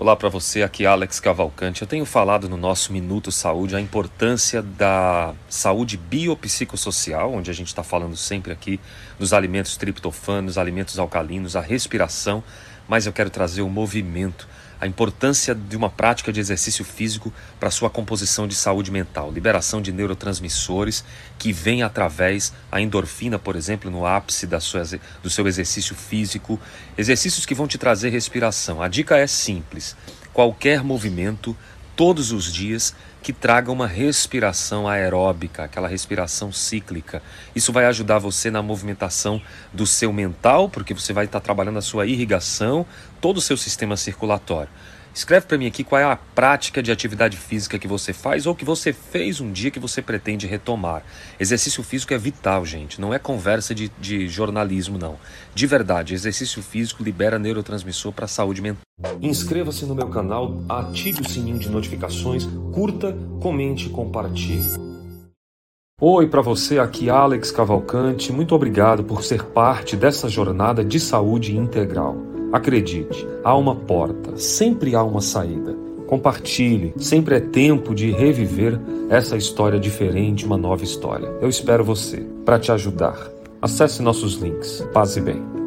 Olá para você, aqui Alex Cavalcante. Eu tenho falado no nosso Minuto Saúde a importância da saúde biopsicossocial, onde a gente está falando sempre aqui dos alimentos triptofanos, alimentos alcalinos, a respiração, mas eu quero trazer o movimento a importância de uma prática de exercício físico para sua composição de saúde mental, liberação de neurotransmissores que vem através a endorfina, por exemplo, no ápice da sua, do seu exercício físico, exercícios que vão te trazer respiração. A dica é simples: qualquer movimento todos os dias que traga uma respiração aeróbica, aquela respiração cíclica. Isso vai ajudar você na movimentação do seu mental, porque você vai estar trabalhando a sua irrigação, todo o seu sistema circulatório. Escreve para mim aqui qual é a prática de atividade física que você faz ou que você fez um dia que você pretende retomar. Exercício físico é vital, gente. Não é conversa de, de jornalismo, não. De verdade, exercício físico libera neurotransmissor para a saúde mental. Inscreva-se no meu canal, ative o sininho de notificações, curta, comente e compartilhe. Oi para você, aqui Alex Cavalcante. Muito obrigado por ser parte dessa jornada de saúde integral. Acredite, há uma porta, sempre há uma saída. Compartilhe, sempre é tempo de reviver essa história diferente, uma nova história. Eu espero você para te ajudar. Acesse nossos links. Paz e bem.